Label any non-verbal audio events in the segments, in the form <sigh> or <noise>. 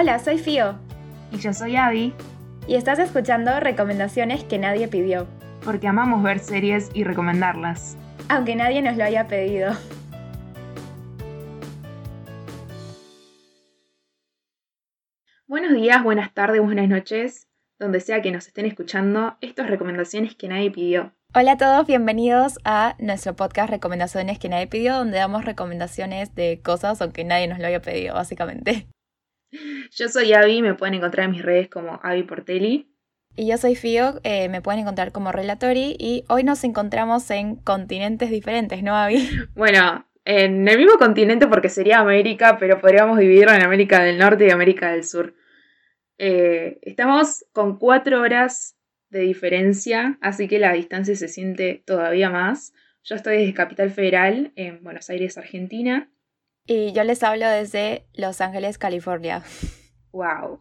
Hola, soy Fío. Y yo soy Abby. Y estás escuchando recomendaciones que nadie pidió. Porque amamos ver series y recomendarlas. Aunque nadie nos lo haya pedido. Buenos días, buenas tardes, buenas noches. Donde sea que nos estén escuchando, esto es recomendaciones que nadie pidió. Hola a todos, bienvenidos a nuestro podcast Recomendaciones que nadie pidió, donde damos recomendaciones de cosas aunque nadie nos lo haya pedido, básicamente. Yo soy Avi, me pueden encontrar en mis redes como Avi Portelli. Y yo soy Fio, eh, me pueden encontrar como Relatori y hoy nos encontramos en continentes diferentes, ¿no, Avi? <laughs> Bueno, en el mismo continente porque sería América, pero podríamos dividirlo en América del Norte y América del Sur. Eh, estamos con cuatro horas de diferencia, así que la distancia se siente todavía más. Yo estoy desde Capital Federal, en Buenos Aires, Argentina. Y yo les hablo desde Los Ángeles, California. <laughs> ¡Wow!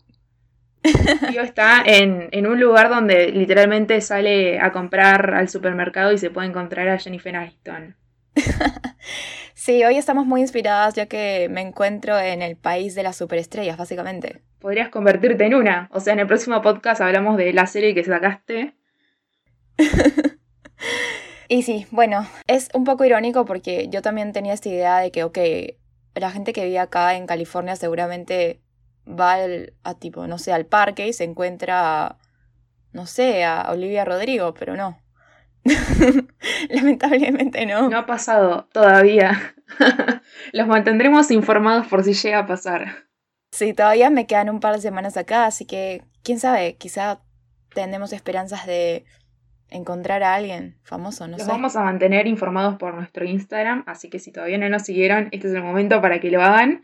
Yo está en, en, un lugar donde literalmente sale a comprar al supermercado y se puede encontrar a Jennifer Aniston. <laughs> sí, hoy estamos muy inspiradas ya que me encuentro en el país de las superestrellas, básicamente. Podrías convertirte en una. O sea, en el próximo podcast hablamos de la serie que sacaste. <laughs> y sí, bueno, es un poco irónico porque yo también tenía esta idea de que, ok, la gente que vive acá en California seguramente va al, a tipo, no sé, al parque y se encuentra, no sé, a Olivia Rodrigo, pero no. <laughs> Lamentablemente no. No ha pasado todavía. <laughs> Los mantendremos informados por si llega a pasar. Sí, todavía me quedan un par de semanas acá, así que quién sabe, quizá tenemos esperanzas de encontrar a alguien famoso, no Los vamos a mantener informados por nuestro Instagram, así que si todavía no nos siguieron, este es el momento para que lo hagan.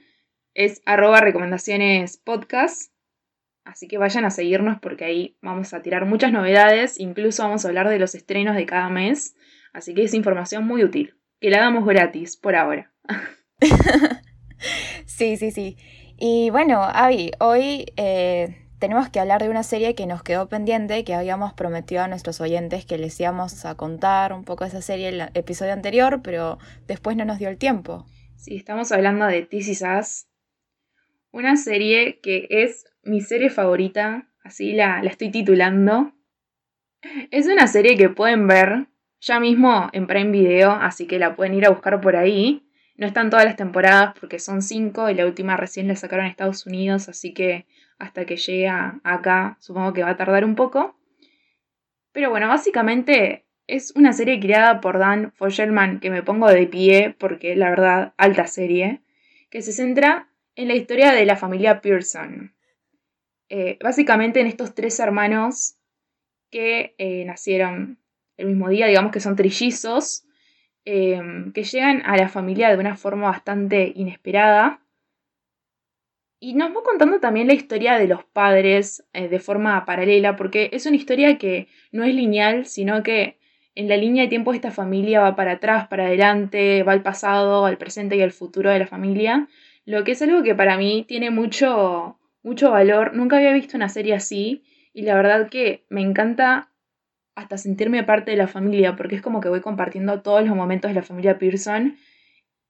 Es arroba recomendaciones podcast. Así que vayan a seguirnos porque ahí vamos a tirar muchas novedades, incluso vamos a hablar de los estrenos de cada mes. Así que es información muy útil. Que la damos gratis por ahora. <laughs> sí, sí, sí. Y bueno, Avi, hoy eh, tenemos que hablar de una serie que nos quedó pendiente, que habíamos prometido a nuestros oyentes que les íbamos a contar un poco de esa serie en el episodio anterior, pero después no nos dio el tiempo. Sí, estamos hablando de This Is Us, una serie que es mi serie favorita, así la, la estoy titulando. Es una serie que pueden ver ya mismo en Prime Video, así que la pueden ir a buscar por ahí. No están todas las temporadas porque son cinco y la última recién la sacaron en Estados Unidos, así que hasta que llegue acá supongo que va a tardar un poco. Pero bueno, básicamente es una serie creada por Dan Fogelman que me pongo de pie porque la verdad, alta serie, que se centra en la historia de la familia Pearson. Eh, básicamente en estos tres hermanos que eh, nacieron el mismo día, digamos que son trillizos, eh, que llegan a la familia de una forma bastante inesperada y nos va contando también la historia de los padres eh, de forma paralela, porque es una historia que no es lineal, sino que en la línea de tiempo esta familia va para atrás, para adelante, va al pasado, al presente y al futuro de la familia, lo que es algo que para mí tiene mucho, mucho valor. Nunca había visto una serie así y la verdad que me encanta hasta sentirme parte de la familia, porque es como que voy compartiendo todos los momentos de la familia Pearson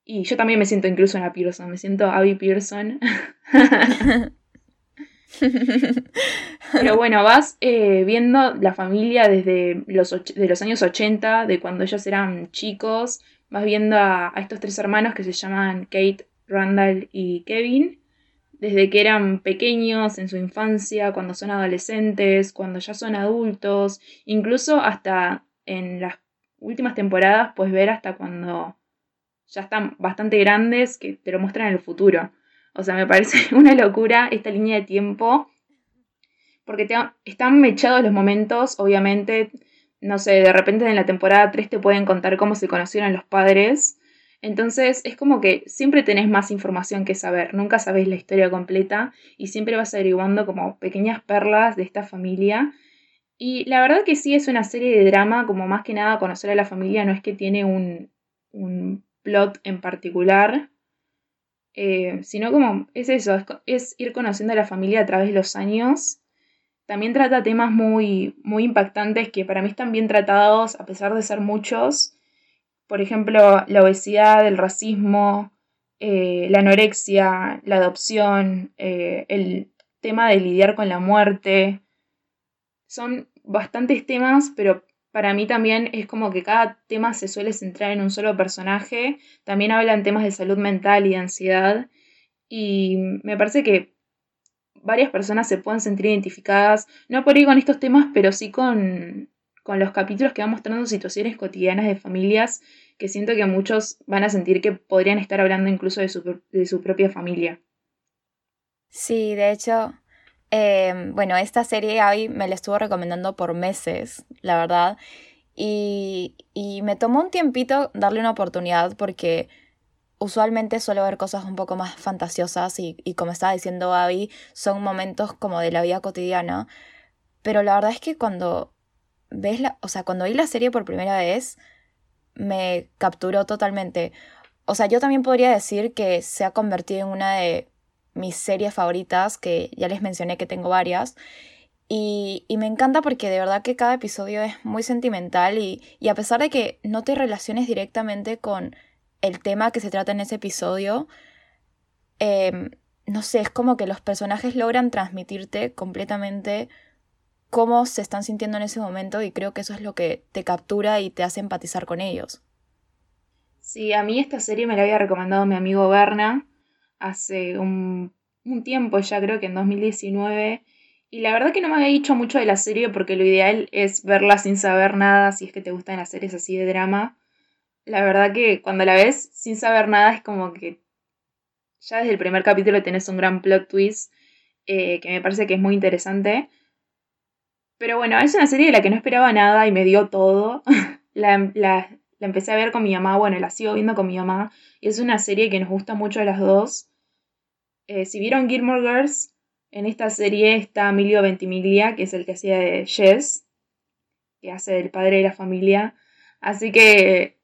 y yo también me siento incluso una Pearson, me siento Abby Pearson. <laughs> Pero bueno, vas eh, viendo la familia desde los, de los años 80, de cuando ellos eran chicos, vas viendo a, estos tres hermanos que se llaman Kate, Randall y Kevin, desde que eran pequeños en su infancia, cuando son adolescentes, cuando ya son adultos, incluso hasta en las últimas temporadas, pues ver hasta cuando ya están bastante grandes que te lo muestran en el futuro. O sea, me parece <laughs> una locura esta línea de tiempo. Porque están mechados los momentos, obviamente. No sé, de repente en la temporada 3 te pueden contar cómo se conocieron los padres. Entonces es como que siempre tenés más información que saber, nunca sabés la historia completa y siempre vas averiguando como pequeñas perlas de esta familia. Y la verdad que sí es una serie de drama, como más que nada conocer a la familia, no es que tiene un, un plot en particular, eh, sino como es eso, es, ir conociendo a la familia a través de los años. También trata temas muy, muy impactantes que para mí están bien tratados, a pesar de ser muchos. Por ejemplo, la obesidad, el racismo, eh, la anorexia, la adopción, eh, el tema de lidiar con la muerte. Son bastantes temas, pero para mí también es como que cada tema se suele centrar en un solo personaje. También hablan temas de salud mental y de ansiedad. Y me parece que varias personas se pueden sentir identificadas, no por ir con estos temas, pero sí con, con los capítulos que van mostrando situaciones cotidianas de familias que siento que muchos van a sentir que podrían estar hablando incluso de su, de su propia familia. Sí, de hecho, em, bueno, esta serie Abby me la estuvo recomendando por meses, la verdad. Y, y me tomó un tiempito darle una oportunidad porque usualmente suelo ver cosas un poco más fantasiosas y, y como estaba diciendo Abby, son momentos como de la vida cotidiana. Pero la verdad es que cuando ves la, o sea, cuando vi la serie por primera vez, me capturó totalmente. O sea, yo también podría decir que se ha convertido en una de mis series favoritas, que ya les mencioné que tengo varias. Y, y me encanta porque de verdad que cada episodio es muy sentimental y, y a pesar de que no te relaciones directamente con el tema que se trata en ese episodio, em, no sé, es como que los personajes logran transmitirte completamente cómo se están sintiendo en ese momento y creo que eso es lo que te captura y te hace empatizar con ellos. Sí, a mí esta serie me la había recomendado mi amigo Berna hace un, tiempo ya, creo que en 2019. Y la verdad que no me había dicho mucho de la serie porque lo ideal es verla sin saber nada si es que te gustan las series así de drama. La verdad que cuando la ves sin saber nada es como que ya desde el primer capítulo tenés un gran plot twist eh, que me parece que es muy interesante. Pero bueno, es una serie de la que no esperaba nada y me dio todo. <laughs> la, la, empecé a ver con mi mamá, bueno, la sigo viendo con mi mamá. Y es una serie que nos gusta mucho a las dos. Eh, si vieron Gilmore Girls, en esta serie está Emilio Ventimiglia, que es el que hacía de Jess, que hace del padre de la familia. Así que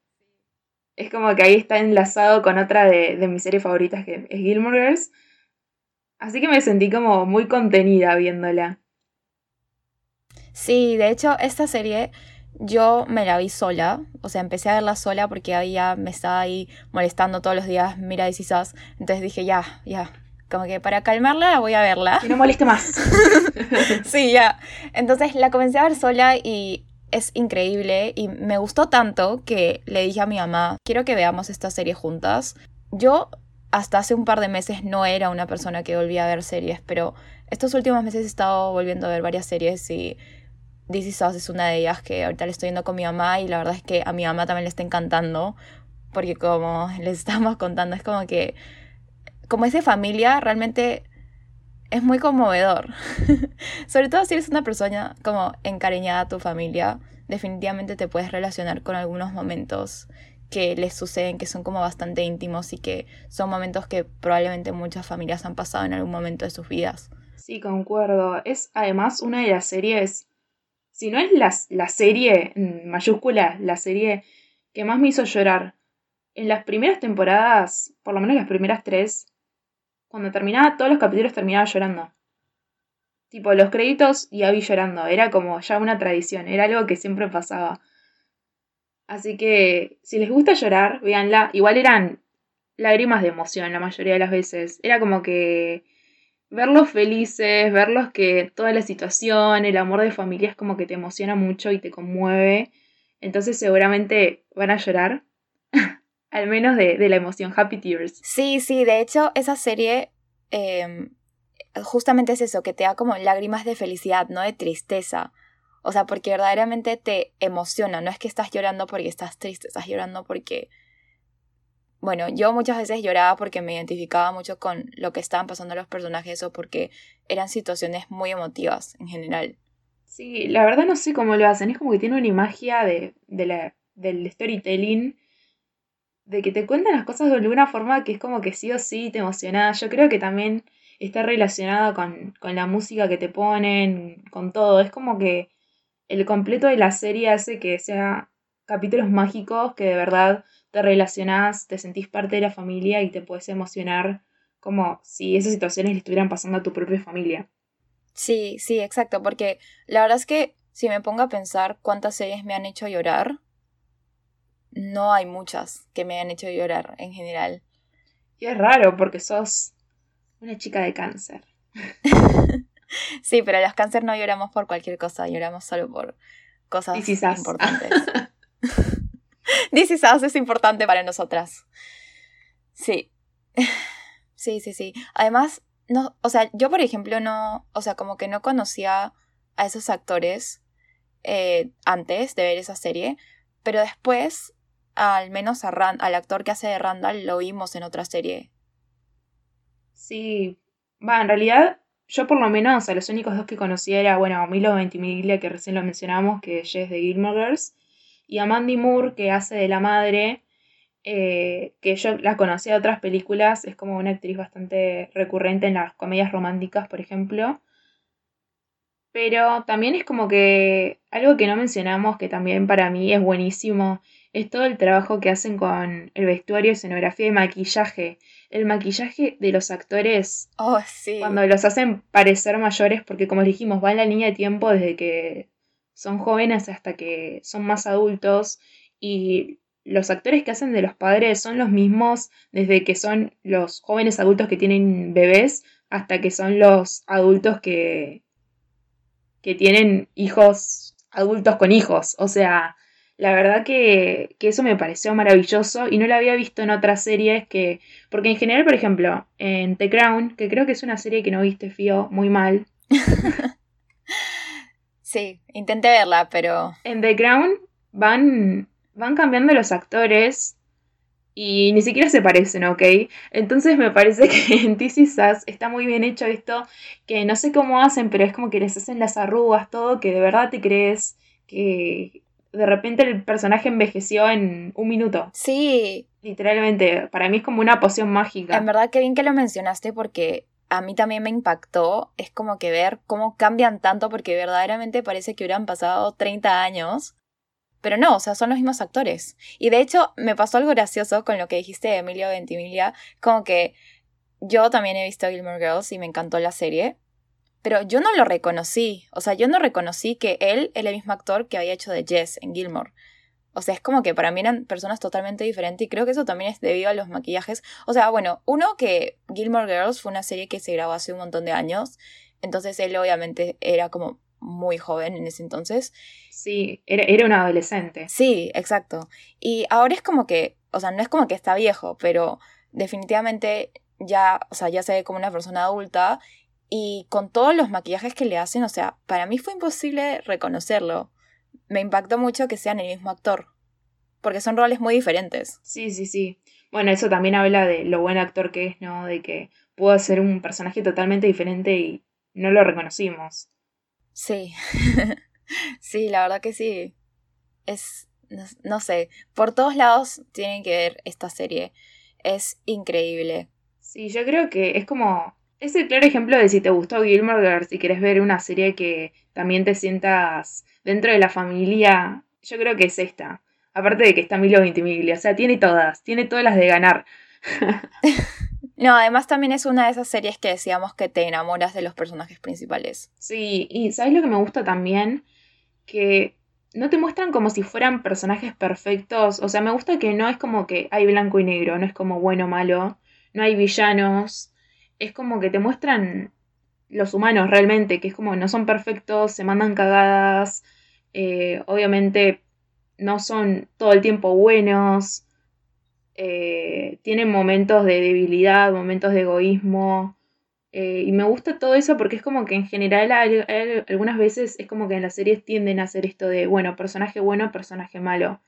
es como que ahí está enlazado con otra de, de mis series favoritas, que es Gilmore Girls. Así que me sentí como muy contenida viéndola. Sí, de hecho, esta serie yo me la vi sola, o sea, empecé a verla sola porque había, me estaba ahí molestando todos los días, mira y entonces dije, ya, ya, como que para calmarla voy a verla. Que no moleste más. <laughs> sí, ya. Entonces la comencé a ver sola y es increíble y me gustó tanto que le dije a mi mamá, quiero que veamos esta serie juntas. Yo hasta hace un par de meses no era una persona que volvía a ver series, pero estos últimos meses he estado volviendo a ver varias series y This Is Us es una de ellas que ahorita le estoy viendo con mi mamá y la verdad es que a mi mamá también le está encantando porque como les estamos contando es como que como es de familia realmente es muy conmovedor. <laughs> Sobre todo si eres una persona como encariñada a tu familia, definitivamente te puedes relacionar con algunos momentos que les suceden que son como bastante íntimos y que son momentos que probablemente muchas familias han pasado en algún momento de sus vidas. Sí, concuerdo. Es además una de las series si no es la, la serie, mayúscula, la serie que más me hizo llorar. En las primeras temporadas, por lo menos las primeras tres, cuando terminaba todos los capítulos terminaba llorando. Tipo, los créditos y Abby llorando. Era como ya una tradición, era algo que siempre pasaba. Así que, si les gusta llorar, véanla. Igual eran lágrimas de emoción la mayoría de las veces. Era como que verlos felices, verlos que toda la situación, el amor de familia es como que te emociona mucho y te conmueve. Entonces seguramente van a llorar. <laughs> Al menos de, la emoción Happy Tears. Sí, sí, de hecho esa serie em, justamente es eso, que te da como lágrimas de felicidad, no de tristeza. O sea, porque verdaderamente te emociona, no es que estás llorando porque estás triste, estás llorando porque bueno, yo muchas veces lloraba porque me identificaba mucho con lo que estaban pasando los personajes o porque eran situaciones muy emotivas en general. Sí, la verdad no sé cómo lo hacen, es como que tiene una magia de, de la, del storytelling, de que te cuentan las cosas de alguna forma que es como que sí o sí te emociona. Yo creo que también está relacionada con, con la música que te ponen, con todo. Es como que el completo de la serie hace que sea capítulos mágicos que de verdad te relacionás, te sentís parte de la familia y te puedes emocionar como si esas situaciones le estuvieran pasando a tu propia familia. Sí, sí, exacto, porque la verdad es que si me pongo a pensar cuántas series me han hecho llorar, no hay muchas que me hayan hecho llorar en general. Y es raro porque sos una chica de cáncer. <laughs> Sí, pero los cáncer no lloramos por cualquier cosa, lloramos solo por cosas importantes. This is <laughs> es importante para nosotras. Sí. <laughs> Sí, sí, sí. Además, no, o sea, yo por ejemplo no, o sea, como que no conocía a esos actores eh, antes de ver esa serie, pero después, al menos a al actor que hace de Randall lo vimos en otra serie. Sí, va, en realidad yo por lo menos a los únicos dos que conocía era, bueno, Milo Ventimiglia, que recién lo mencionamos, que es de Gilmore Girls, y a Mandy Moore, que hace de la madre, eh, que yo la conocía de otras películas, es como una actriz bastante recurrente en las comedias románticas, por ejemplo. Pero también es como que algo que no mencionamos, que también para mí es buenísimo, es todo el trabajo que hacen con el vestuario, escenografía y maquillaje. El maquillaje de los actores, oh, sí. cuando los hacen parecer mayores, porque como dijimos, va en la línea de tiempo desde que son jóvenes hasta que son más adultos y los actores que hacen de los padres son los mismos desde que son los jóvenes adultos que tienen bebés hasta que son los adultos que, que tienen hijos, adultos con hijos. O sea, la verdad que, que, eso me pareció maravilloso y no lo había visto en otras series que... Porque en general, por ejemplo, en The Crown, que creo que es una serie que no viste, Fío, muy mal. <laughs> sí, intenté verla, pero... En The Crown van van cambiando los actores y ni siquiera se parecen, ¿ok? Entonces me parece <laughs> que en TC Sass está muy bien hecho esto, que no sé cómo hacen, pero es como que les hacen las arrugas, todo, que de verdad te crees que de repente el personaje envejeció en un minuto. Sí. Literalmente, para mí es como una poción mágica. En verdad, qué bien que lo mencionaste porque a mí también me impactó. Es como que ver cómo cambian tanto porque verdaderamente parece que hubieran pasado 30 años pero no, o sea, son los mismos actores. Y de hecho, me pasó algo gracioso con lo que dijiste de Emilio Ventimiglia, como que yo también he visto Gilmore Girls y me encantó la serie, pero yo no lo reconocí. O sea, yo no reconocí que él era el mismo actor que había hecho de Jess en Gilmore. O sea, es como que para mí eran personas totalmente diferentes y creo que eso también es debido a los maquillajes. O sea, bueno, uno que Gilmore Girls fue una serie que se grabó hace un montón de años, entonces él obviamente era como muy joven en ese entonces. Sí, era, era un adolescente. Sí, exacto. Y ahora es como que, o sea, no es como que está viejo, pero definitivamente ya, o sea, ya se ve como una persona adulta y con todos los maquillajes que le hacen, o sea, para mí fue imposible reconocerlo. Me impactó mucho que sean el mismo actor, porque son roles muy diferentes. Sí, sí, sí. Bueno, eso también habla de lo buen actor que es, ¿no? De que pudo ser un personaje totalmente diferente y no lo reconocimos. Sí, <laughs> sí, la verdad que sí. Es, no, sé, por todos lados tienen que ver esta serie. Es increíble. Sí, yo creo que es como... Es el claro ejemplo de si te gustó Gilmore Girls y quieres ver una serie que también te sientas dentro de la familia, yo creo que es esta. Aparte de que está Milo Ventimiglia, o sea, tiene todas, tiene todas las de ganar. <laughs> No, además también es una de esas series que decíamos que te enamoras de los personajes principales. Sí, y ¿sabes lo que me gusta también? Que no te muestran como si fueran personajes perfectos. O sea, me gusta que no es como que hay blanco y negro, no es como bueno o malo, no hay villanos. Es como que te muestran los humanos realmente, que es como no son perfectos, se mandan cagadas, eh, obviamente no son todo el tiempo buenos. Eh, tienen momentos de debilidad, momentos de egoísmo. Eh, y me gusta todo eso porque es como que en general algunas veces es como que en las series tienden a hacer esto de, bueno, personaje bueno, personaje malo.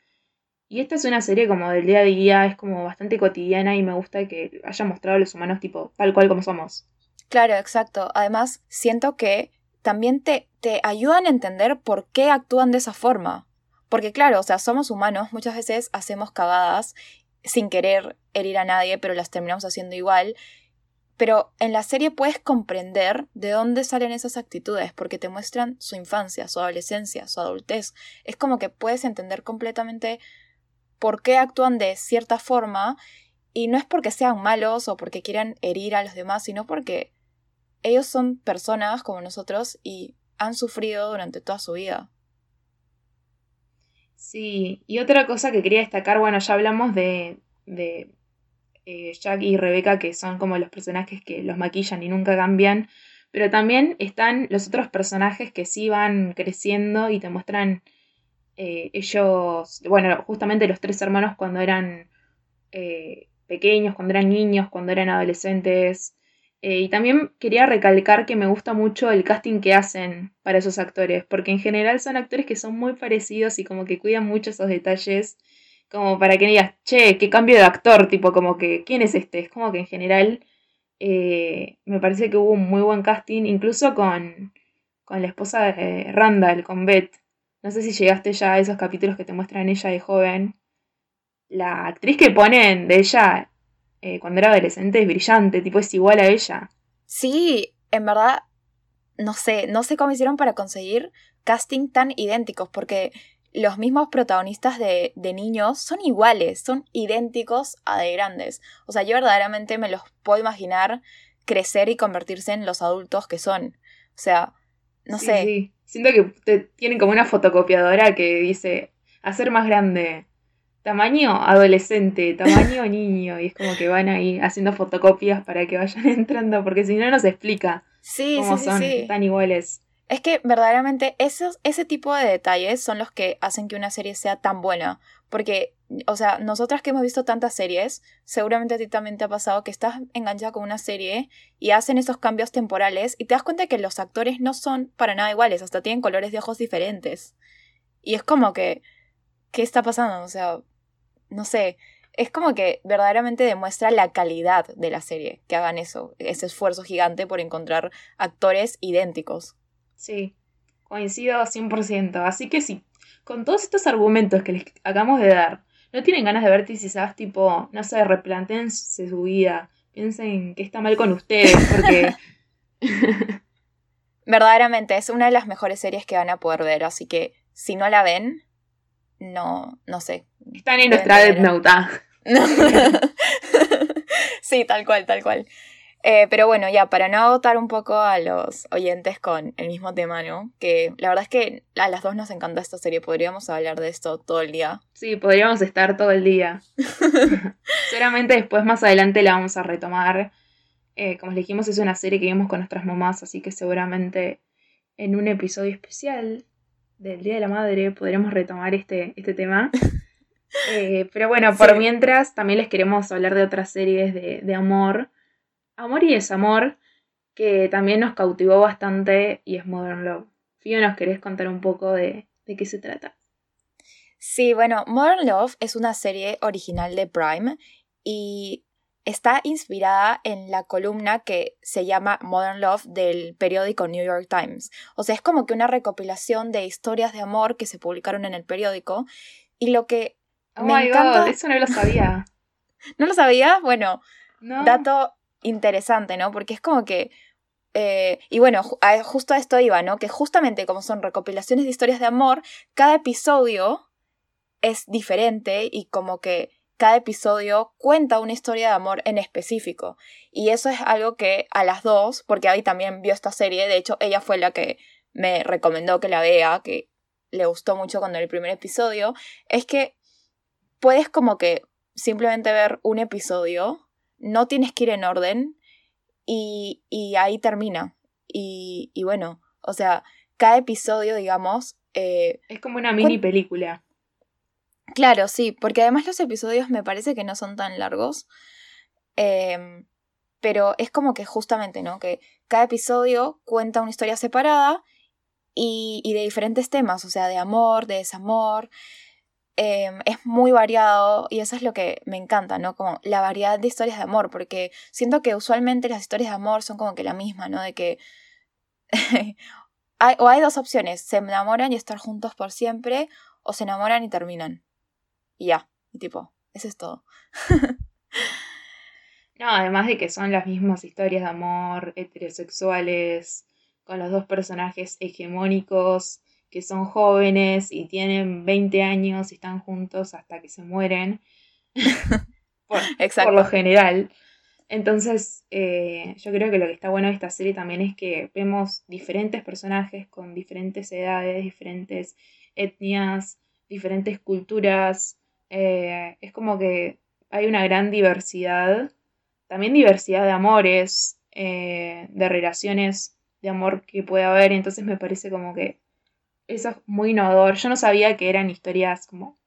Y esta es una serie como del día a día, es como bastante cotidiana y me gusta que haya mostrado a los humanos tipo tal cual como somos. Claro, exacto. Además, siento que también te, te ayudan a entender por qué actúan de esa forma. Porque claro, o sea, somos humanos, muchas veces hacemos cagadas sin querer herir a nadie, pero las terminamos haciendo igual. Pero en la serie puedes comprender de dónde salen esas actitudes, porque te muestran su infancia, su adolescencia, su adultez. Es como que puedes entender completamente por qué actúan de cierta forma, y no es porque sean malos o porque quieran herir a los demás, sino porque ellos son personas como nosotros y han sufrido durante toda su vida. Sí, y otra cosa que quería destacar, bueno, ya hablamos de, eh, Jack y Rebecca, que son como los personajes que los maquillan y nunca cambian, Pero también están los otros personajes que sí van creciendo y te muestran eh, ellos, bueno, justamente los tres hermanos cuando eran eh, pequeños, cuando eran niños, cuando eran adolescentes. Eh, y también quería recalcar que me gusta mucho el casting que hacen para esos actores, porque en general son actores que son muy parecidos y como que cuidan mucho esos detalles, como para que digas, che, qué cambio de actor, tipo como que, ¿quién es este? Es como que en general me parece que hubo un muy buen casting, incluso con, con la esposa de Randall, con Beth. No sé si llegaste ya a esos capítulos que te muestran ella de joven. La actriz que ponen de ella eh, cuando era adolescente es brillante, tipo es igual a ella. Sí, en verdad, no sé, no sé cómo hicieron para conseguir casting tan idénticos, porque los mismos protagonistas de, de, niños son iguales, son idénticos a de grandes. O sea, yo verdaderamente me los puedo imaginar crecer y convertirse en los adultos que son. O sea, no sé. Sí. Siento que tienen como una fotocopiadora que dice hacer más grande tamaño adolescente, tamaño <laughs> niño, y es como que van ahí haciendo fotocopias para que vayan <laughs> entrando, porque si no nos explica sí, cómo sí, son sí. tan iguales. Es que verdaderamente esos, ese tipo de detalles son los que hacen que una serie sea tan buena. Porque, o sea, nosotras que hemos visto tantas series, seguramente a ti también te ha pasado que estás enganchada con una serie y hacen esos cambios temporales y te das cuenta que los actores no son para nada iguales, hasta tienen colores de ojos diferentes. Y es como que, ¿qué está pasando? O sea, no sé, es como que verdaderamente demuestra la calidad de la serie, que hagan eso, ese esfuerzo gigante por encontrar actores idénticos. Sí, coincido 100%. Así que sí, con todos estos argumentos que les acabamos de dar, no tienen ganas de ver quizás tipo, no sé, replantense su vida, piensen que está mal con ustedes, porque... <laughs> verdaderamente es una de las mejores series que van a poder ver, así que si no la ven, no, no sé, están en nuestra Death Note. Ah. <laughs> <laughs> sí, tal cual, tal cual. Eh, pero bueno, ya, para no agotar un poco a los oyentes con el mismo tema, ¿no? Que la verdad es que a las dos nos encanta esta serie, podríamos hablar de esto todo el día. Sí, podríamos estar todo el día. <laughs> Seguramente después, más adelante, la vamos a retomar. Eh, como les dijimos, es una serie que vimos con nuestras mamás, así que seguramente en un episodio especial del Día de la Madre podremos retomar este, este tema. <laughs> Eh, pero bueno, por mientras también les queremos hablar de otras series de, amor. Amor y desamor, que también nos cautivó bastante y es Modern Love. Fío, ¿nos querés contar un poco de, de qué se trata? Sí, bueno, Modern Love es una serie original de Prime y está inspirada en la columna que se llama Modern Love del periódico New York Times. O sea, es como que una recopilación de historias de amor que se publicaron en el periódico. Y lo que Oh my god, eso no lo sabía. <laughs> ¿No lo sabía? Bueno, dato interesante, ¿no? Porque es como que. Eh, y bueno, justo a esto iba, ¿no? Que justamente como son recopilaciones de historias de amor, cada episodio es diferente y como que cada episodio cuenta una historia de amor en específico. Y eso es algo que a las dos, porque Abby también vio esta serie, de hecho ella fue la que me recomendó que la vea, que le gustó mucho cuando el primer episodio, es que puedes como que simplemente ver un episodio, no tienes que ir en orden y, y ahí termina. Y, y, bueno, o sea, cada episodio, digamos... Eh, es como una mini película. Claro, sí, porque además los episodios me parece que no son tan largos. Em, pero es como que justamente, ¿no? Que cada episodio cuenta una historia separada y, y de diferentes temas, o sea, de amor, de desamor, Em, es muy variado y eso es lo que me encanta, ¿no? Como la variedad de historias de amor, porque siento que usualmente las historias de amor son como que la misma, ¿no? De que... <laughs> hay, o hay dos opciones, se enamoran y estar juntos por siempre, o se enamoran y terminan. Y ya, y tipo, eso es todo. <laughs> no, además de que son las mismas historias de amor heterosexuales, con los dos personajes hegemónicos que son jóvenes y tienen 20 años y están juntos hasta que se mueren, <laughs> por, por, lo general. Entonces, eh, yo creo que lo que está bueno de esta serie también es que vemos diferentes personajes con diferentes edades, diferentes etnias, diferentes culturas. Eh, es como que hay una gran diversidad, también diversidad de amores, eh, de relaciones de amor que puede haber. Entonces me parece como que eso es muy innovador. Yo no sabía que eran historias como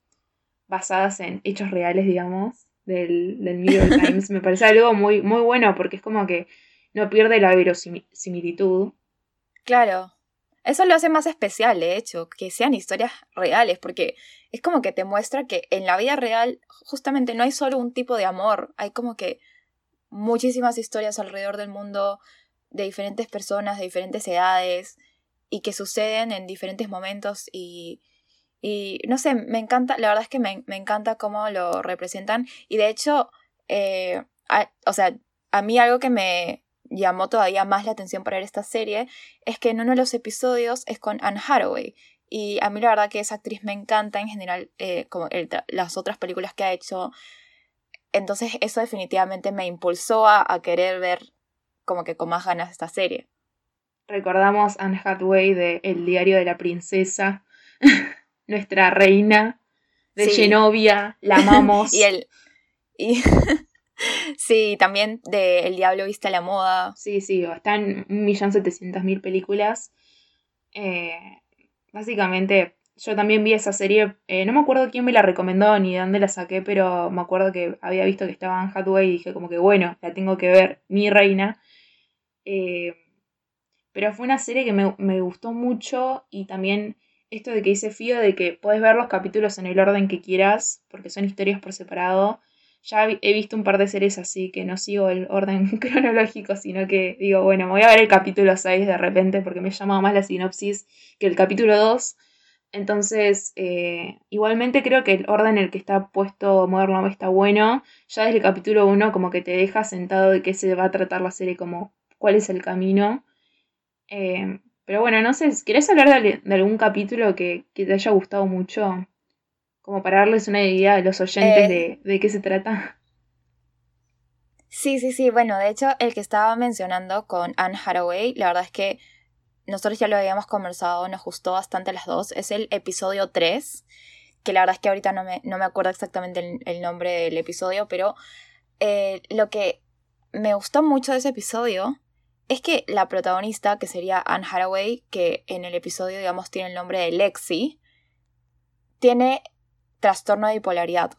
basadas en hechos reales, digamos, del, del New York <laughs> Times. me parece algo muy, muy bueno porque es como que no pierde la verosimilitud. Claro. Eso lo hace más especial, de hecho, que sean historias reales, porque es como que te muestra que en la vida real justamente no hay solo un tipo de amor, hay como que muchísimas historias alrededor del mundo de diferentes personas, de diferentes edades, y que suceden en diferentes momentos y, y no sé, me encanta, la verdad es que me, encanta cómo lo representan y de hecho, eh, o sea, a mí algo que me llamó todavía más la atención para ver esta serie es que en uno de los episodios es con Anne Hathaway y a mí la verdad que esa actriz me encanta en general, eh, como las otras películas que ha hecho. Entonces eso definitivamente me impulsó a, a querer ver como que con más ganas esta serie. Recordamos Anne Hathaway de El diario de la princesa, <laughs> nuestra reina de Genovia, la amamos. <laughs> y el y <laughs> sí, también de El diablo viste a la moda. Sí, sí, están un millón setecientas mil películas. Eh, básicamente, yo también vi esa serie. Eh, no me acuerdo quién me la recomendó ni de dónde la saqué, pero me acuerdo que había visto que estaba en Hathaway y dije como que bueno, la tengo que ver, mi reina. Eh, pero fue una serie que me, gustó mucho y también esto de que dice Fío de que puedes ver los capítulos en el orden que quieras, porque son historias por separado. Ya he visto un par de series así que no sigo el orden <laughs> cronológico, sino que digo, bueno, me voy a ver el capítulo 6 de repente porque me llamaba más la sinopsis que el capítulo 2. Entonces, eh, igualmente creo que el orden en el que está puesto Modern Love está bueno. Ya desde el capítulo 1 como que te deja sentado de qué se va a tratar la serie, como cuál es el camino. Eh, pero bueno, no sé, ¿querés hablar de, algún capítulo que, te haya gustado mucho? Como para darles una idea a los oyentes eh, de, qué se trata. Sí, sí, sí. Bueno, de hecho, el que estaba mencionando con Anne Hathaway, la verdad es que nosotros ya lo habíamos conversado, nos gustó bastante las dos. Es el episodio 3, que la verdad es que ahorita no me, no me acuerdo exactamente el, nombre del episodio, pero eh, lo que me gustó mucho de ese episodio es que la protagonista, que sería Anne Hathaway, que en el episodio, digamos, tiene el nombre de Lexi, tiene trastorno de bipolaridad.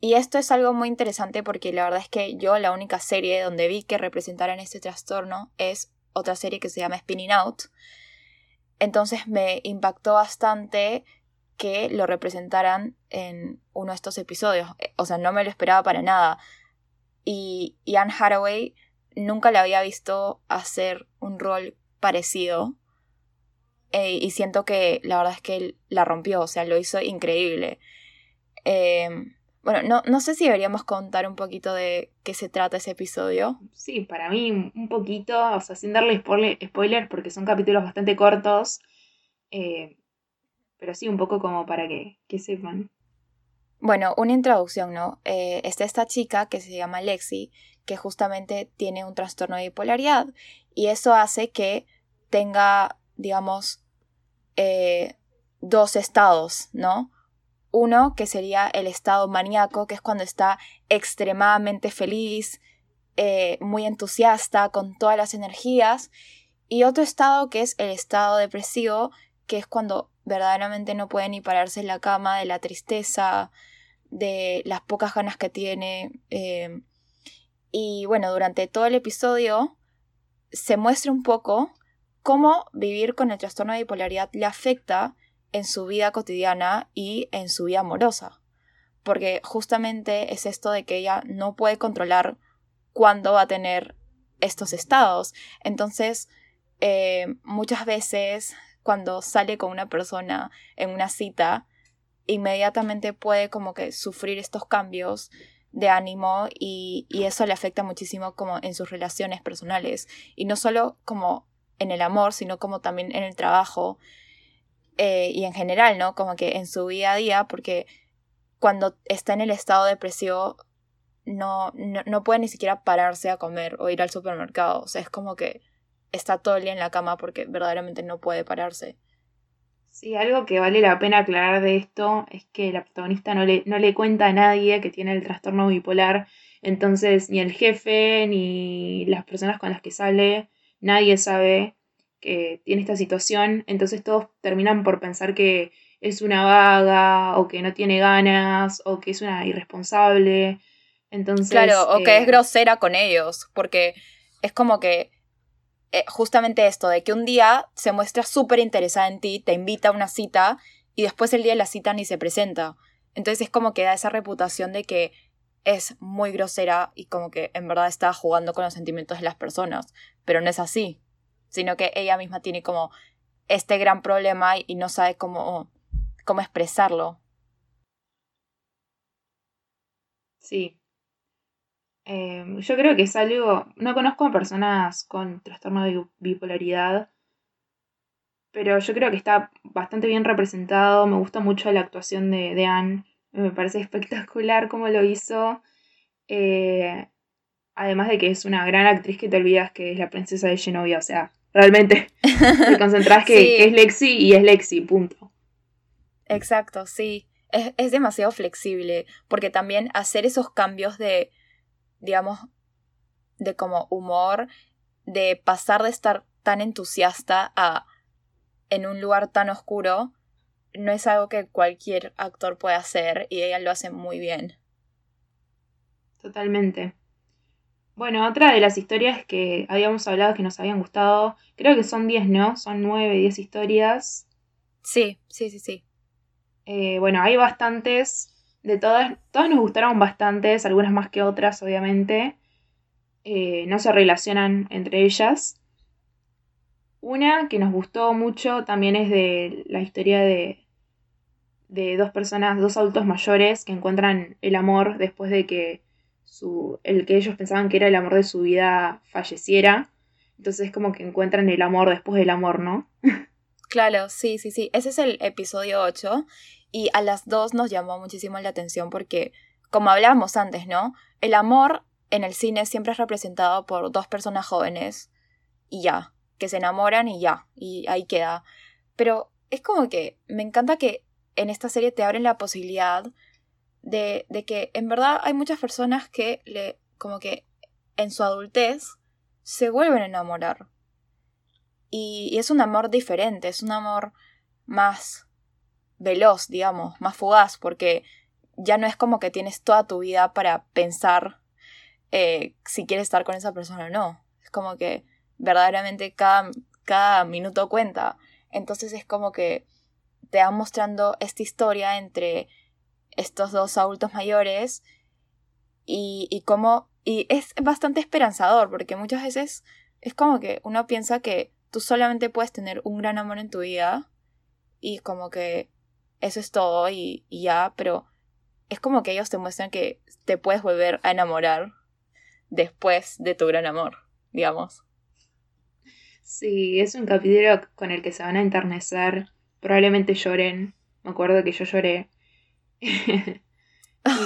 Y esto es algo muy interesante porque la verdad es que yo la única serie donde vi que representaran este trastorno es otra serie que se llama Spinning Out. Entonces me impactó bastante que lo representaran en uno de estos episodios. O sea, no me lo esperaba para nada. Y, Anne Hathaway nunca la había visto hacer un rol parecido. Eh, y siento que la verdad es que él la rompió, o sea, lo hizo increíble. Em, bueno, no, no sé si deberíamos contar un poquito de qué se trata ese episodio. Sí, para mí un poquito, o sea, sin darle spoilers porque son capítulos bastante cortos. Eh, pero sí, un poco como para que, que sepan. Bueno, una introducción, ¿no? Eh, está esta chica que se llama Lexi, que justamente tiene un trastorno de bipolaridad y eso hace que tenga, digamos, eh, dos estados, ¿no? Uno que sería el estado maníaco, que es cuando está extremadamente feliz, eh, muy entusiasta, con todas las energías, y otro estado que es el estado depresivo, que es cuando verdaderamente no puede ni pararse en la cama de la tristeza, de las pocas ganas que tiene. Eh, y bueno, durante todo el episodio se muestra un poco cómo vivir con el trastorno de bipolaridad le afecta en su vida cotidiana y en su vida amorosa. Porque justamente es esto de que ella no puede controlar cuándo va a tener estos estados. Entonces, eh, muchas veces cuando sale con una persona en una cita, inmediatamente puede como que sufrir estos cambios de ánimo y, eso le afecta muchísimo como en sus relaciones personales. Y no solo como en el amor sino como también en el trabajo eh, y en general no como que en su día a día porque cuando está en el estado depresivo no, no, no puede ni siquiera pararse a comer o ir al supermercado. O sea es como que está todo el día en la cama porque verdaderamente no puede pararse Sí, algo que vale la pena aclarar de esto es que la protagonista no le, no le cuenta a nadie que tiene el trastorno bipolar, entonces ni el jefe ni las personas con las que sale, nadie sabe que tiene esta situación, entonces todos terminan por pensar que es una vaga o que no tiene ganas o que es una irresponsable. Entonces, claro, o que es eh, grosera con ellos, porque es como que eh, justamente esto, de que un día se muestra súper interesada en ti, te invita a una cita y después el día de la cita ni se presenta. Entonces es como que da esa reputación de que es muy grosera y como que en verdad está jugando con los sentimientos de las personas, pero no es así, sino que ella misma tiene como este gran problema y no sabe cómo, cómo expresarlo. Sí. Em, yo creo que es algo, no conozco a personas con trastorno de bipolaridad, pero yo creo que está bastante bien representado, me gusta mucho la actuación de, de Anne me parece <laughs> espectacular cómo lo hizo. Eh, además de que es una gran actriz que te olvidas que es la princesa de Genovia. O sea, realmente <laughs> te concentras que, es Lexi y es Lexi, punto. Exacto, sí. Es, es demasiado flexible. Porque también hacer esos cambios de, digamos, de como humor, de pasar de estar tan entusiasta a en un lugar tan oscuro, no es algo que cualquier actor puede hacer y ella lo hace muy bien. Totalmente. Bueno, otra de las historias que habíamos hablado que nos habían gustado, creo que son 10, ¿no? Son 9, 10 historias. Sí, sí, sí, sí. Eh, bueno, hay bastantes, de todas, todas nos gustaron bastantes, algunas más que otras, obviamente. Eh, no se relacionan entre ellas. Una que nos gustó mucho también es de la historia de, de dos personas, dos adultos mayores que encuentran el amor después de que su, el que ellos pensaban que era el amor de su vida falleciera. Entonces es como que encuentran el amor después del amor, ¿no? Claro, sí, sí, sí. Ese es el episodio 8 y a las dos nos llamó muchísimo la atención porque, como hablábamos antes, ¿no? El amor en el cine siempre es representado por dos personas jóvenes y ya que se enamoran y ya, y ahí queda. Pero es como que me encanta que en esta serie te abren la posibilidad de, de que en verdad hay muchas personas que le, como que en su adultez se vuelven a enamorar. Y, y, es un amor diferente, es un amor más veloz, digamos, más fugaz, porque ya no es como que tienes toda tu vida para pensar eh, si quieres estar con esa persona o no. Es como que verdaderamente cada, cada minuto cuenta. Entonces es como que te va mostrando esta historia entre estos dos adultos mayores y, y cómo... Y es bastante esperanzador porque muchas veces es como que uno piensa que tú solamente puedes tener un gran amor en tu vida y como que eso es todo y, y ya, pero es como que ellos te muestran que te puedes volver a enamorar después de tu gran amor, digamos. Sí, es un capítulo con el que se van a enternecer. Probablemente lloren. Me acuerdo que yo lloré. <laughs>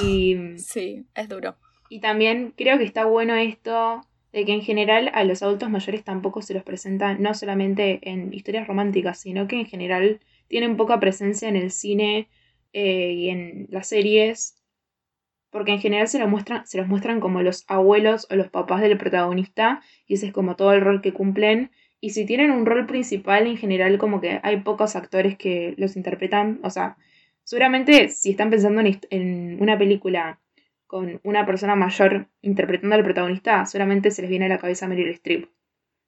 y, sí, es duro. Y también creo que está bueno esto de que en general a los adultos mayores tampoco se los presenta no solamente en historias románticas, sino que en general tienen poca presencia en el cine eh, y en las series, porque en general se los, muestran, se los muestran como los abuelos o los papás del protagonista, y ese es como todo el rol que cumplen, y si tienen un rol principal, en general, como que hay pocos actores que los interpretan. O sea, seguramente si están pensando en, una película con una persona mayor interpretando al protagonista, seguramente se les viene a la cabeza Meryl Streep.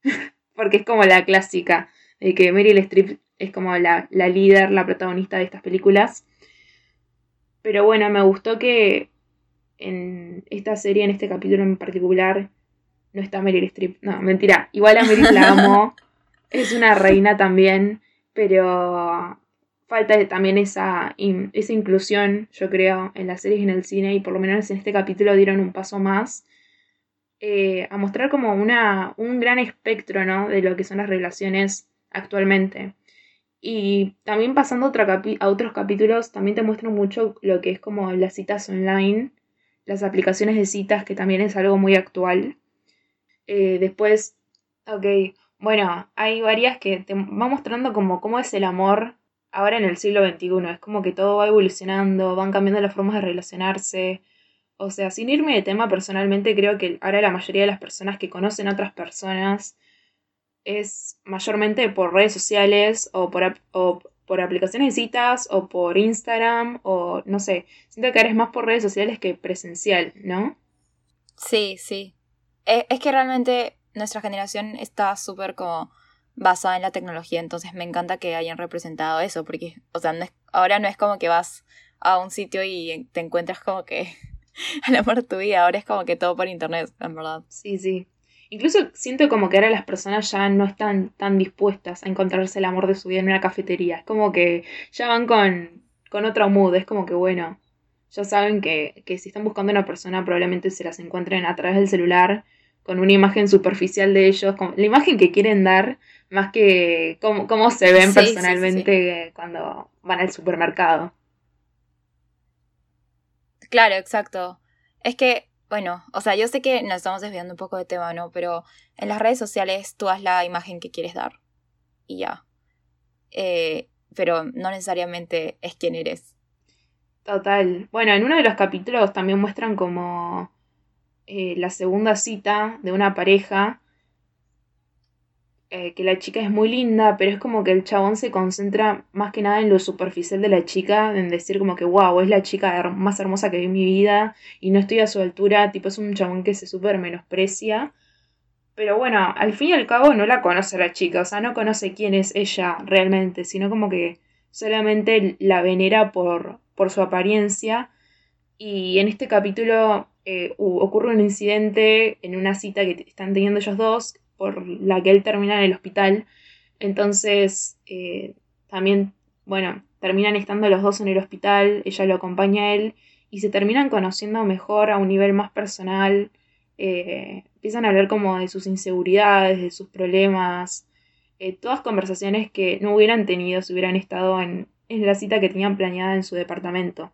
<laughs> Porque es como la clásica de que Meryl Streep es como la, la líder, la protagonista de estas películas. Pero bueno, me gustó que en esta serie, en este capítulo en particular, no está Meryl Streep. No, mentira. Igual a Meryl la amo. <laughs> es una reina también. Pero falta también esa, esa inclusión, yo creo, en las series y en el cine. Y por lo menos en este capítulo dieron un paso más. Eh, a mostrar como una, un gran espectro, ¿no? De lo que son las relaciones actualmente. Y también pasando a otros capítulos, también te muestran mucho lo que es como las citas online, las aplicaciones de citas, que también es algo muy actual. Eh, después, ok, bueno, hay varias que te van mostrando como cómo es el amor ahora en el siglo XXI. Es como que todo va evolucionando, van cambiando las formas de relacionarse. O sea, sin irme de tema personalmente, creo que ahora la mayoría de las personas que conocen a otras personas es mayormente por redes sociales o por, o por aplicaciones de citas o por Instagram o no sé. Siento que ahora es más por redes sociales que presencial, ¿no? Sí, sí. E, es, que realmente nuestra generación está súper como basada en la tecnología, entonces me encanta que hayan representado eso, porque, o sea, ahora no es como que vas a un sitio y te encuentras como que <laughs> al amor de tu vida, ahora es como que todo por internet, en verdad. Sí, sí. Incluso siento como que ahora las personas ya no están tan dispuestas a encontrarse el amor de su vida en una cafetería. Es como que ya van con, con otro mood. Es como que, bueno, ya saben que, que si están buscando a una persona probablemente se las encuentren a través del celular con una imagen superficial de ellos, la imagen que quieren dar, más que cómo, cómo se ven personalmente cuando van al supermercado. Claro, exacto. Es que bueno, o sea, yo sé que nos estamos desviando un poco de tema, ¿no? Pero en las redes sociales tú haz la imagen que quieres dar. Y ya. Eh, pero no necesariamente es quien eres. Total. Bueno, en uno de los capítulos también muestran como eh, la segunda cita de una pareja eh, que la chica es muy linda, pero es como que el chabón se concentra más que nada en lo superficial de la chica, en decir como que, wow, es la chica más hermosa que vi en mi vida y no estoy a su altura, tipo es un chabón que se súper menosprecia. Pero bueno, al fin y al cabo no la conoce la chica, o sea, no conoce quién es ella realmente, sino como que solamente la venera por, por su apariencia. Y en este capítulo eh, ocurre un incidente en una cita que están teniendo ellos dos, por la que él termina en el hospital. Entonces, eh, también, bueno, terminan estando los dos en el hospital, ella lo acompaña a él y se terminan conociendo mejor a un nivel más personal. Eh, empiezan a hablar como de sus inseguridades, de sus problemas, eh, todas conversaciones que no hubieran tenido si hubieran estado en, en la cita que tenían planeada en su departamento.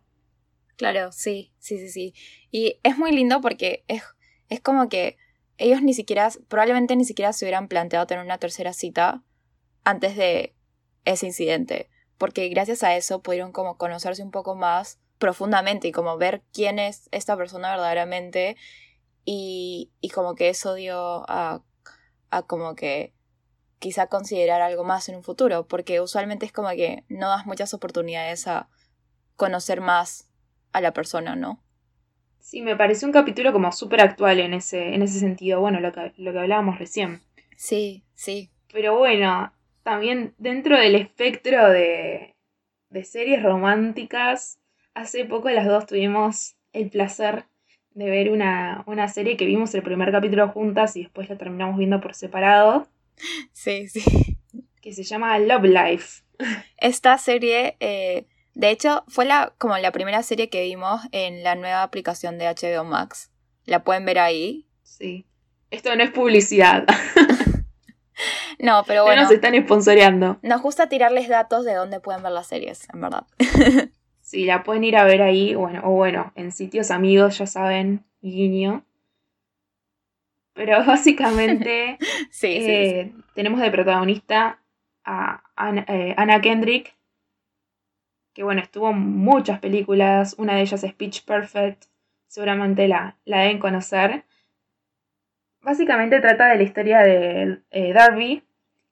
Claro, sí, sí, sí, sí. Y es muy lindo porque es, es como que ellos ni siquiera, probablemente ni siquiera se hubieran planteado tener una tercera cita antes de ese incidente, porque gracias a eso pudieron como conocerse un poco más profundamente y como ver quién es esta persona verdaderamente y, y como que eso dio a, a como que quizá considerar algo más en un futuro, porque usualmente es como que no das muchas oportunidades a conocer más a la persona, ¿no? Sí, me pareció un capítulo como súper actual en ese, en ese sentido, bueno, lo que, lo que hablábamos recién. Sí, sí. Pero bueno, también dentro del espectro de, de series románticas, hace poco las dos tuvimos el placer de ver una, una serie que vimos el primer capítulo juntas y después la terminamos viendo por separado. <laughs> Sí, sí. Que se llama Love Life. Esta serie eh, de hecho, fue la, como la primera serie que vimos en la nueva aplicación de HBO Max. La pueden ver ahí. Sí. Esto no es publicidad. <laughs> no, pero bueno. No nos están sponsoreando. Nos gusta tirarles datos de dónde pueden ver las series, en verdad. <laughs> sí, la pueden ir a ver ahí, bueno, o bueno, en sitios amigos, ya saben, guiño. Pero <laughs> básicamente sí, eh, tenemos de protagonista a eh, Anna Kendrick, que bueno, estuvo en muchas películas, una de ellas es Pitch Perfect, seguramente la, la deben conocer. Básicamente trata de la historia de eh, Darby,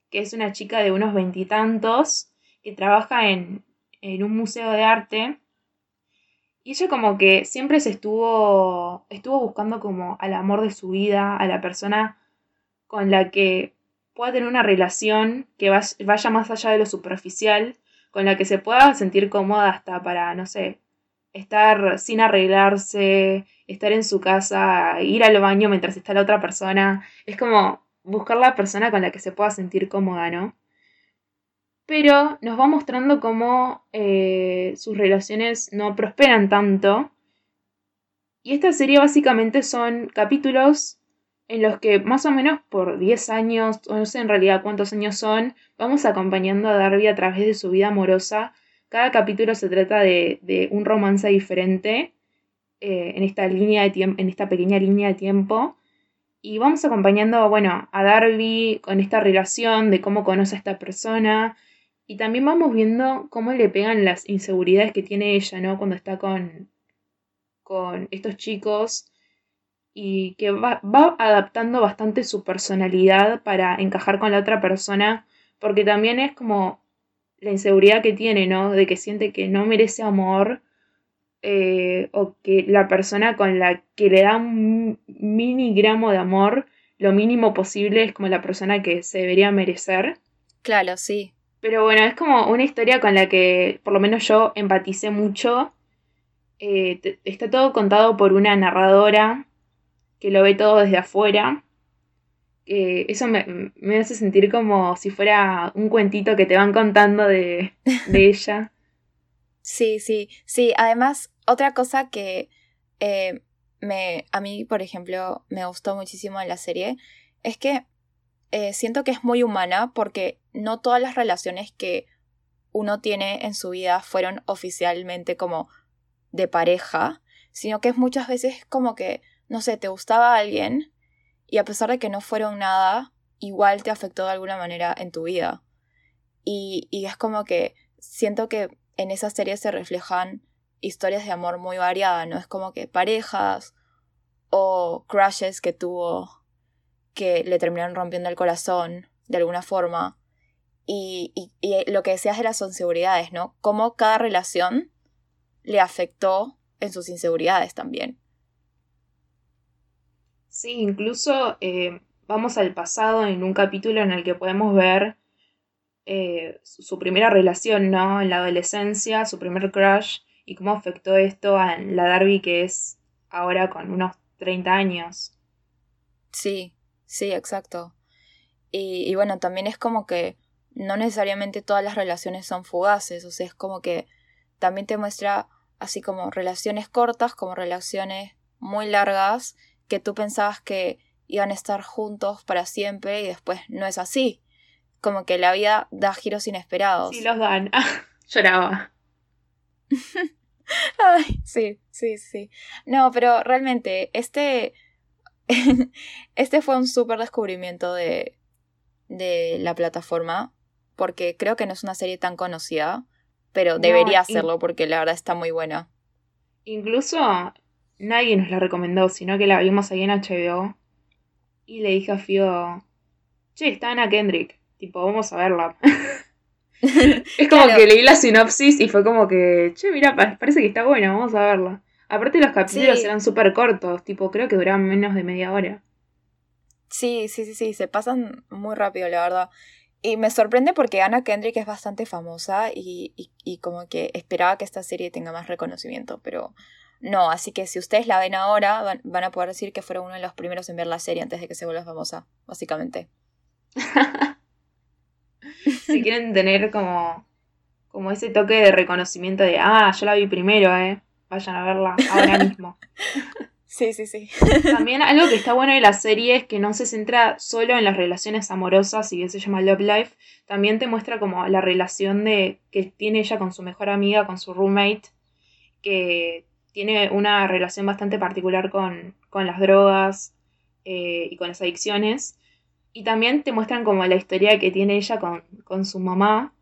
que es una chica de unos veintitantos que trabaja en, en un museo de arte. Y ella como que siempre se estuvo, estuvo buscando como al amor de su vida, a la persona con la que pueda tener una relación que vaya más allá de lo superficial con la que se pueda sentir cómoda hasta para, no sé, estar sin arreglarse, estar en su casa, ir al baño mientras está la otra persona. Es como buscar la persona con la que se pueda sentir cómoda, ¿no? Pero nos va mostrando cómo eh, sus relaciones no prosperan tanto. Y esta serie básicamente son capítulos en los que más o menos por 10 años, o no sé en realidad cuántos años son, vamos acompañando a Darby a través de su vida amorosa. Cada capítulo se trata de, un romance diferente eh, en, esta línea de en esta pequeña línea de tiempo. Y vamos acompañando, bueno, a Darby con esta relación de cómo conoce a esta persona. Y también vamos viendo cómo le pegan las inseguridades que tiene ella, ¿no? Cuando está con, con estos chicos y que va, va, adaptando bastante su personalidad para encajar con la otra persona, porque también es como la inseguridad que tiene, ¿no? De que siente que no merece amor eh, o que la persona con la que le da un mini gramo de amor, lo mínimo posible, es como la persona que se debería merecer. Claro, sí. Pero bueno, es como una historia con la que por lo menos yo empaticé mucho. Eh, está todo contado por una narradora que lo ve todo desde afuera. eso me, me, hace sentir como si fuera un cuentito que te van contando de, de <laughs> ella. Sí, sí, sí. Además, otra cosa que eh, me, a mí, por ejemplo, me gustó muchísimo en la serie es que eh, siento que es muy humana porque no todas las relaciones que uno tiene en su vida fueron oficialmente como de pareja, sino que es muchas veces como que, no sé, te gustaba alguien y a pesar de que no fueron nada, igual te afectó de alguna manera en tu vida. Y, y es como que siento que en esa serie se reflejan historias de amor muy variadas, ¿no? Es como que parejas o crushes que tuvo que le terminaron rompiendo el corazón de alguna forma. Y, y, lo que decías de las inseguridades, ¿no? Cómo cada relación le afectó en sus inseguridades también. Sí, incluso eh, vamos al pasado en un capítulo en el que podemos ver eh, su primera relación, ¿no? En la adolescencia, su primer crush y cómo afectó esto a la Darby que es ahora con unos 30 años. Sí, sí, exacto. Y, y bueno, también es como que no necesariamente todas las relaciones son fugaces, o sea, es como que también te muestra así como relaciones cortas, como relaciones muy largas, que tú pensabas que iban a estar juntos para siempre y después no es así como que la vida da giros inesperados. Sí, los dan. <laughs> lloraba. <laughs> Ay, sí, sí, sí. No, pero realmente, este. <laughs> este fue un súper descubrimiento de, de la plataforma. Porque creo que no es una serie tan conocida. Pero debería hacerlo porque la verdad está muy buena. Incluso nadie nos la recomendó, sino que la vimos ahí en HBO. Y le dije a Fio. Che, está Ana Kendrick tipo, vamos a verla. <laughs> es como que leí la sinopsis y fue como que, che, mira, parece que está buena, vamos a verla. Aparte los capítulos eran súper cortos, tipo, creo que duraban menos de media hora. Sí, sí, sí, sí, se pasan muy rápido, la verdad. Y me sorprende porque Anna Kendrick es bastante famosa y, y, como que esperaba que esta serie tenga más reconocimiento, pero no, así que si ustedes la ven ahora van, van a poder decir que fueron uno de los primeros en ver la serie antes de que se vuelva famosa, básicamente. <laughs> si quieren tener como, como ese toque de reconocimiento de, ah, yo la vi primero, eh, vayan a verla ahora mismo. <laughs> Sí, sí, sí. También algo que está bueno de la serie es que no se centra solo en las relaciones amorosas, y bien se llama Love Life, también te muestra como la relación de que tiene ella con su mejor amiga, con su roommate, que tiene una relación bastante particular con, con las drogas eh, y con las adicciones. Y también te muestran como la historia que tiene ella con, su mamá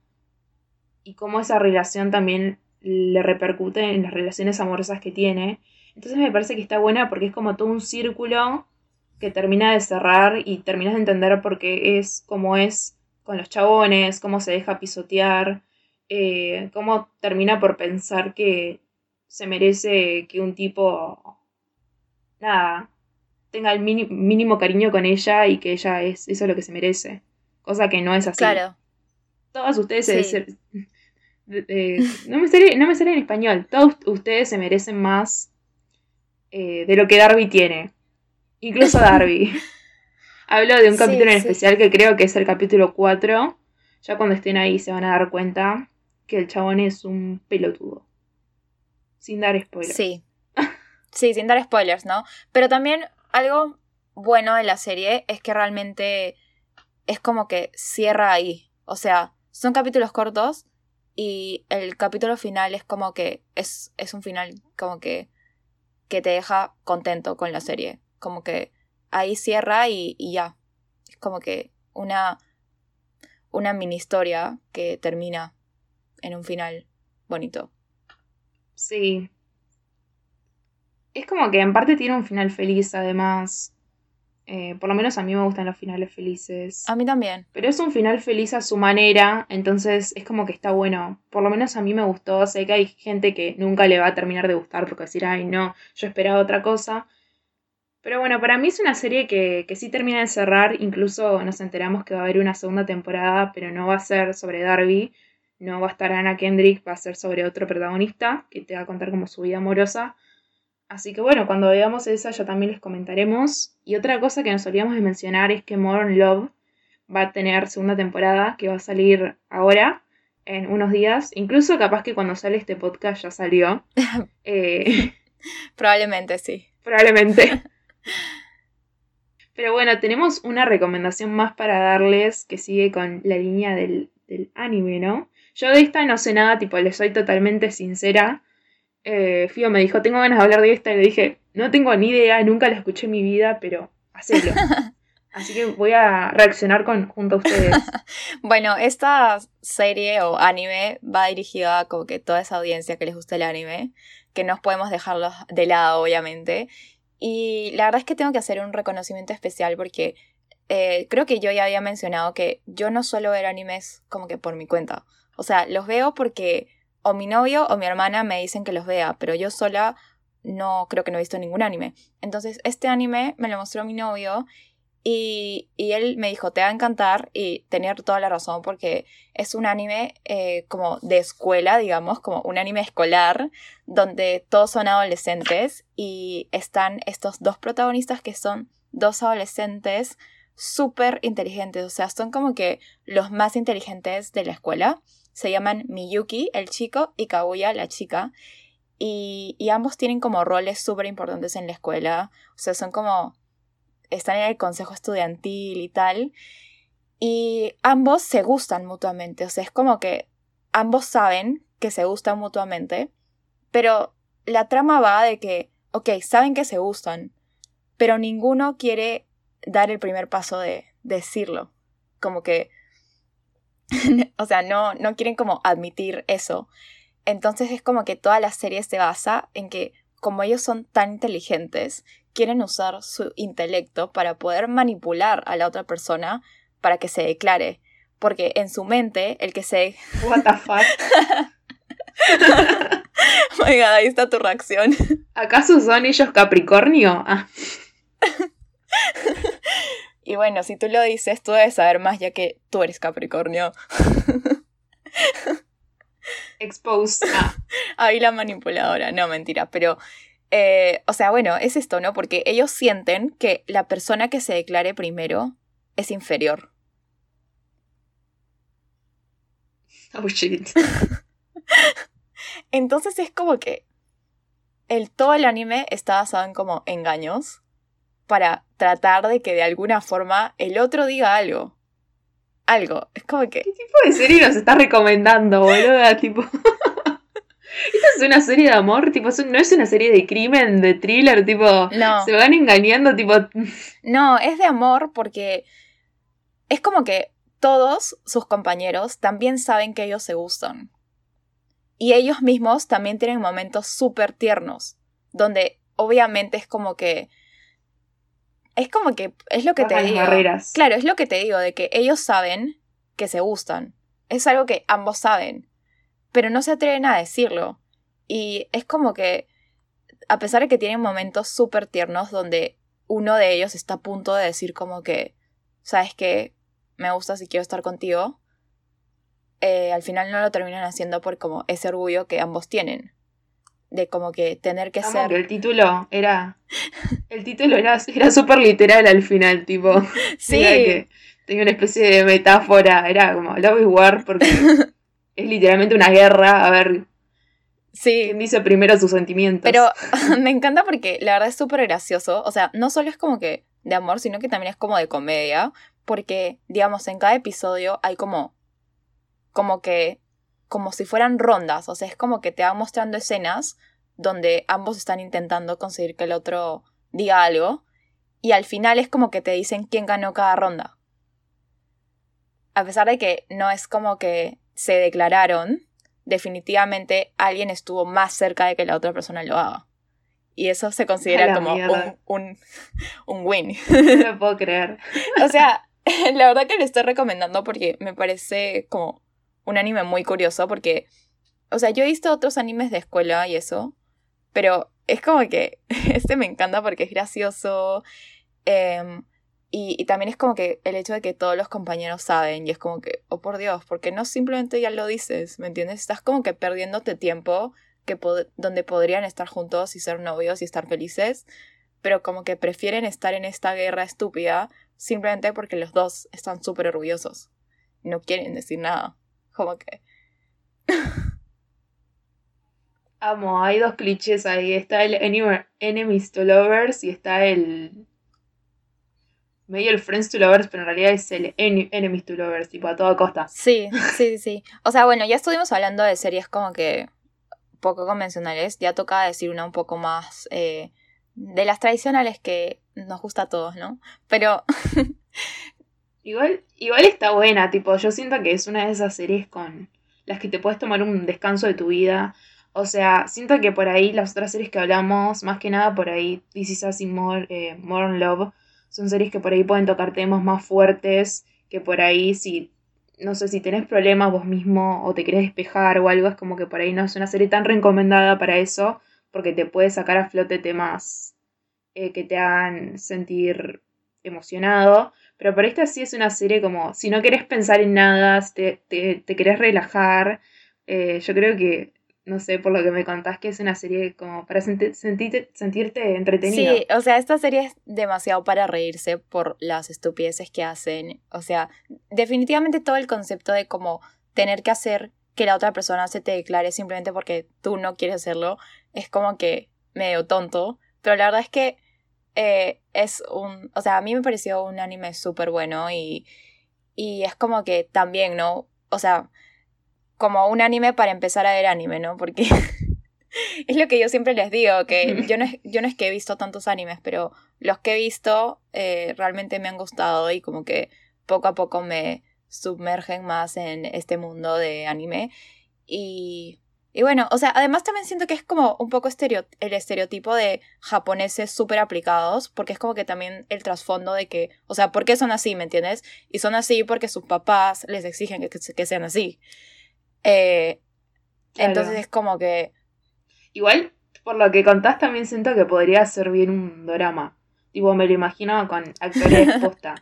y cómo esa relación también le repercute en las relaciones amorosas que tiene. Entonces me parece que está buena porque es como todo un círculo que termina de cerrar y terminas de entender por qué es como es con los chabones, cómo se deja pisotear, eh, cómo termina por pensar que se merece que un tipo, nada, tenga el mínimo cariño con ella y que ella es eso lo que se merece. Cosa que no es así. Claro. Todas ustedes se, <laughs> no, me sale, no me sale en español. Todos ustedes se merecen más eh, de lo que Darby tiene. Incluso <laughs> Darby. Hablo de un capítulo en especial que creo que es el capítulo 4. Ya cuando estén ahí se van a dar cuenta que el chabón es un pelotudo. Sin dar spoilers. Sí. Sí, sin dar spoilers, ¿no? Pero también algo bueno de la serie es que realmente es como que cierra ahí. O sea, son capítulos cortos y el capítulo final es como que es, es un final como que, que te deja contento con la serie. Como que ahí cierra y, y ya. Es como que una, una mini historia que termina en un final bonito. Sí, Es como que en parte tiene un final feliz, además. Eh, por lo menos a mí me gustan los finales felices. A mí también. Pero es un final feliz a su manera, entonces es como que está bueno. Por lo menos a mí me gustó. Sé que hay gente que nunca le va a terminar de gustar porque decir, ay, no, yo esperaba otra cosa. Pero bueno, para mí es una serie que, que sí termina de cerrar. Incluso nos enteramos que va a haber una segunda temporada, pero no va a ser sobre Darby. No va a estar Anna Kendrick, va a ser sobre otro protagonista que te va a contar como su vida amorosa. Así que bueno, cuando veamos esa ya también les comentaremos. Y otra cosa que nos olvidamos de mencionar es que Modern Love va a tener segunda temporada que va a salir ahora, en unos días. Incluso capaz que cuando sale este podcast ya salió. <laughs> Eh, probablemente sí. Probablemente. <laughs> Pero bueno, tenemos una recomendación más para darles que sigue con la línea del, del anime, ¿no? Yo de esta no sé nada, tipo, les soy totalmente sincera. Eh, Fío me dijo, tengo ganas de hablar de esta, y le dije, no tengo ni idea, nunca la escuché en mi vida, pero hacelo. <laughs> Así que voy a reaccionar con, junto a ustedes. <laughs> bueno, esta serie o anime va dirigida a como que toda esa audiencia que les gusta el anime, que no podemos dejarlos de lado, obviamente. Y la verdad es que tengo que hacer un reconocimiento especial porque eh, creo que yo ya había mencionado que yo no suelo ver animes como que por mi cuenta. O sea, los veo porque o mi novio o mi hermana me dicen que los vea, pero yo sola no creo que no he visto ningún anime. Entonces, este anime me lo mostró mi novio y, y él me dijo, te va a encantar y tenía toda la razón porque es un anime eh, como de escuela, digamos, como un anime escolar, donde todos son adolescentes y están estos dos protagonistas que son dos adolescentes súper inteligentes, o sea, son como que los más inteligentes de la escuela se llaman Miyuki, el chico, y Kaguya, la chica. Y, ambos tienen como roles súper importantes en la escuela. O sea, son como... Están en el consejo estudiantil y tal. Y ambos se gustan mutuamente. O sea, es como que ambos saben que se gustan mutuamente. Pero la trama va de que, ok, saben que se gustan. Pero ninguno quiere dar el primer paso de decirlo. Como que <laughs> o sea, no, no quieren como admitir eso. Entonces es como que toda la serie se basa en que como ellos son tan inteligentes, quieren usar su intelecto para poder manipular a la otra persona para que se declare. Porque en su mente, el que se... <laughs> What the fuck? <laughs> Oiga, ahí está tu reacción. ¿Acaso son ellos Capricornio? Ah. Y bueno, si tú lo dices, tú debes saber más ya que tú eres Capricornio. <laughs> Exposed. Ah. Ahí la manipuladora, no mentira, pero... Eh, o sea, bueno, es esto, ¿no? Porque ellos sienten que la persona que se declare primero es inferior. Oh shit. <laughs> Entonces es como que el todo el anime está basado en como engaños para tratar de que de alguna forma el otro diga algo. Algo. Es como que. ¿Qué tipo de serie nos estás recomendando, boludo? <laughs> Tipo. <laughs> Esta es una serie de amor, tipo, no es una serie de crimen, de thriller, tipo. No. Se van engañando, tipo. <laughs> No, es de amor porque. Es como que todos sus compañeros también saben que ellos se gustan. Y ellos mismos también tienen momentos súper tiernos, donde obviamente es como que es como que es lo que te digo. Claro, es lo que te digo, de que ellos saben que se gustan. Es algo que ambos saben, pero no se atreven a decirlo. Y es como que, a pesar de que tienen momentos súper tiernos donde uno de ellos está a punto de decir como que, ¿sabes qué? Me gusta si quiero estar contigo. Eh, al final no lo terminan haciendo por como ese orgullo que ambos tienen de como que tener que ser. el título era. El título era, era súper literal al final, tipo. <laughs> Sí. que tenía una especie de metáfora. Era como Love is War, porque <laughs> es literalmente una guerra. A ver. Sí. ¿Quién dice primero sus sentimientos? Pero <laughs> me encanta porque la verdad es súper gracioso. O sea, no solo es como que de amor, sino que también es como de comedia. Porque, digamos, en cada episodio hay como. Como que como si fueran rondas, o sea, es como que te van mostrando escenas donde ambos están intentando conseguir que el otro diga algo y al final es como que te dicen quién ganó cada ronda. A pesar de que no es como que se declararon, definitivamente alguien estuvo más cerca de que la otra persona lo haga. y eso se considera como un, un, <laughs> un win. No lo puedo creer. <laughs> o sea, <laughs> la verdad que le estoy recomendando porque me parece como un anime muy curioso porque, o sea, yo he visto otros animes de escuela y eso, pero es como que <laughs> este me encanta porque es gracioso. Em, y, también es como que el hecho de que todos los compañeros saben y es como que, oh por Dios, porque no simplemente ya lo dices, ¿me entiendes? Estás como que perdiéndote tiempo que donde podrían estar juntos y ser novios y estar felices, pero como que prefieren estar en esta guerra estúpida simplemente porque los dos están súper orgullosos. No quieren decir nada. Como que... Amo, hay dos clichés ahí. Está el Enemies to Lovers y está el medio el Friends to Lovers, pero en realidad es el Enemies to Lovers, tipo a toda costa. Sí, sí, sí. O sea, bueno, ya estuvimos hablando de series como que poco convencionales, ya toca decir una un poco más eh, de las tradicionales que nos gusta a todos, ¿no? Pero... <laughs> igual, igual está buena, tipo, yo siento que es una de esas series con las que te puedes tomar un descanso de tu vida. O sea, siento que por ahí las otras series que hablamos, más que nada por ahí, This is Us y More, eh, More Love, son series que por ahí pueden tocar temas más fuertes, que por ahí si, no sé, si tenés problemas vos mismo o te querés despejar o algo, es como que por ahí no es una serie tan recomendada para eso, porque te puede sacar a flote temas eh, que te hagan sentir emocionado. Pero por esta sí es una serie como, si no querés pensar en nada, te, te, te querés relajar, eh, yo creo que no sé, por lo que me contás, que es una serie como para sentirte, sentirte entretenido. Sí, o sea, esta serie es demasiado para reírse por las estupideces que hacen. O sea, definitivamente todo el concepto de como tener que hacer que la otra persona se te declare simplemente porque tú no quieres hacerlo es como que medio tonto. Pero la verdad es que eh, es un. O sea, a mí me pareció un anime súper bueno y, y es como que también, ¿no? O sea como un anime para empezar a ver anime, ¿no? Porque <laughs> es lo que yo siempre les digo, que yo no, es, yo no es que he visto tantos animes, pero los que he visto eh, realmente me han gustado y como que poco a poco me submergen más en este mundo de anime. Y, y bueno, o sea, además también siento que es como un poco estereo, el estereotipo de japoneses súper aplicados, porque es como que también el trasfondo de que, o sea, ¿por qué son así, me entiendes? Y son así porque sus papás les exigen que, que sean así. Eh, entonces es como que... Igual, por lo que contás, también siento que podría ser bien un drama. Tipo, me lo imagino con actores <laughs> posta.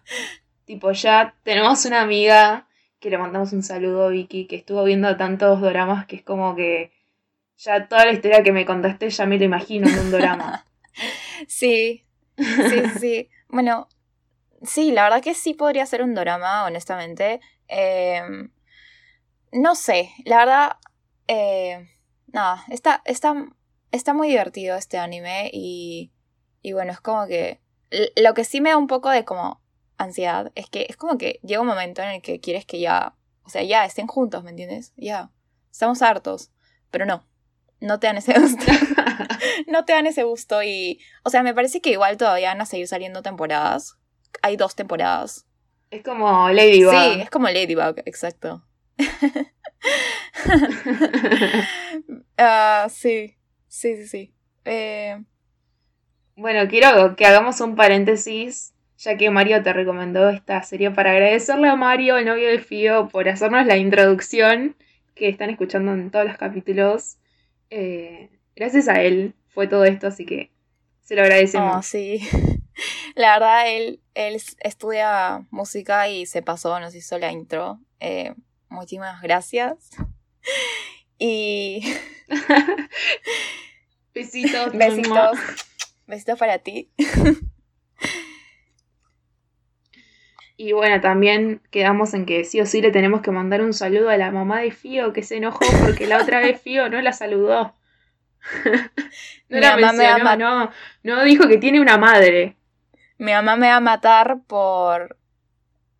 tipo, ya tenemos una amiga que le mandamos un saludo a Vicky, que estuvo viendo tantos dramas que es como que ya toda la historia que me contaste ya me lo imagino en un drama. <laughs> sí, sí, sí. Bueno, sí, la verdad que sí podría ser un drama, honestamente. Eh, no sé, la verdad, eh, nada, está, está, está muy divertido este anime y, y bueno, es como que lo que sí me da un poco de como ansiedad es que es como que llega un momento en el que quieres que ya, o sea, ya estén juntos, ¿me entiendes? Ya, estamos hartos, pero no, no te dan ese gusto. <laughs> no te dan ese gusto y, o sea, me parece que igual todavía van a seguir saliendo temporadas. Hay dos temporadas. Es como Ladybug. Sí, es como Ladybug, exacto. <laughs> Ah, sí, sí, sí, sí. Eh, bueno, quiero que hagamos un paréntesis, ya que Mario te recomendó esta serie para agradecerle a Mario, el novio de Fío, por hacernos la introducción que están escuchando en todos los capítulos. Eh, gracias a él fue todo esto, así que se lo agradecemos. Oh, sí. <laughs> La verdad, él, él estudia música y se pasó, nos hizo la intro. Eh, muchísimas gracias. <laughs> Y. <laughs> Besitos. Besitos. Besitos para ti. Y bueno, también quedamos en que sí o sí le tenemos que mandar un saludo a la mamá de Fío que se enojó porque la otra vez Fío no la saludó. <laughs> no la mencionó, no, no dijo que tiene una madre. Mi mamá me va a matar por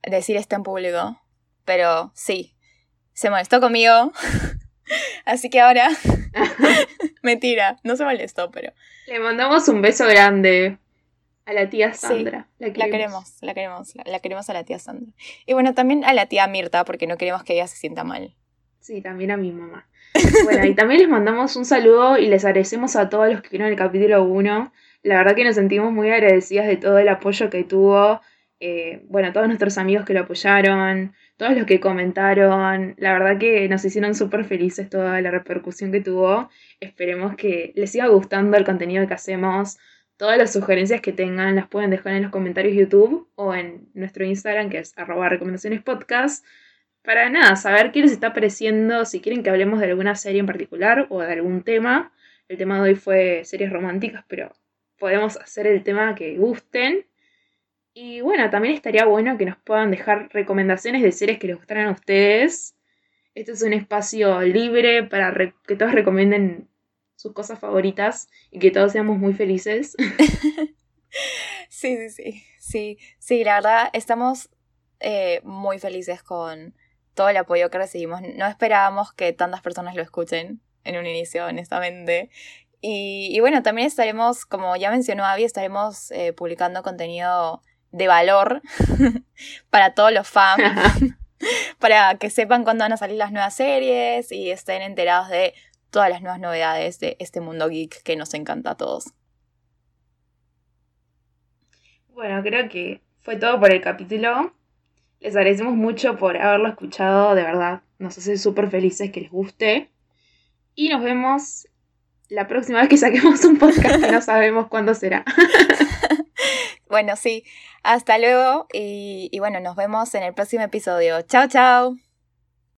decir esto en público. Pero sí, se molestó conmigo. <laughs> Así que ahora. <laughs> Mentira, no se molestó, pero. Le mandamos un beso grande a la tía Sandra. la, queremos. la, queremos. la queremos, la queremos a la tía Sandra. Y bueno, también a la tía Mirta, porque no queremos que ella se sienta mal. Sí, también a mi mamá. <laughs> Bueno, y también les mandamos un saludo y les agradecemos a todos los que vieron el capítulo 1. La verdad que nos sentimos muy agradecidas de todo el apoyo que tuvo. Eh, bueno, todos nuestros amigos que lo apoyaron, todos los que comentaron. La verdad que nos hicieron súper felices toda la repercusión que tuvo. Esperemos que les siga gustando el contenido que hacemos. Todas las sugerencias que tengan las pueden dejar en los comentarios de YouTube o en nuestro Instagram que es arroba recomendaciones. Para nada, saber qué les está pareciendo, si quieren que hablemos de alguna serie en particular o de algún tema. El tema de hoy fue series románticas, pero podemos hacer el tema que gusten. Y bueno, también estaría bueno que nos puedan dejar recomendaciones de series que les gustaran a ustedes. Este es un espacio libre para que todos recomienden sus cosas favoritas y que todos seamos muy felices. <laughs> sí, sí, sí, sí, sí, la verdad estamos eh, muy felices con todo el apoyo que recibimos. No esperábamos que tantas personas lo escuchen en un inicio, honestamente. Y, bueno, también estaremos, como ya mencionó Avi, estaremos eh, publicando contenido de valor <laughs> para todos los fans, <laughs> para que sepan cuándo van a salir las nuevas series y estén enterados de todas las nuevas novedades de este mundo geek que nos encanta a todos. Bueno, creo que fue todo por el capítulo. Les agradecemos mucho por haberlo escuchado, de verdad. Nos hace súper felices que les guste. Y nos vemos la próxima vez que saquemos un podcast que no <laughs> sabemos cuándo será. <laughs> bueno, sí. Hasta luego y, y bueno, nos vemos en el próximo episodio. Chao, chao.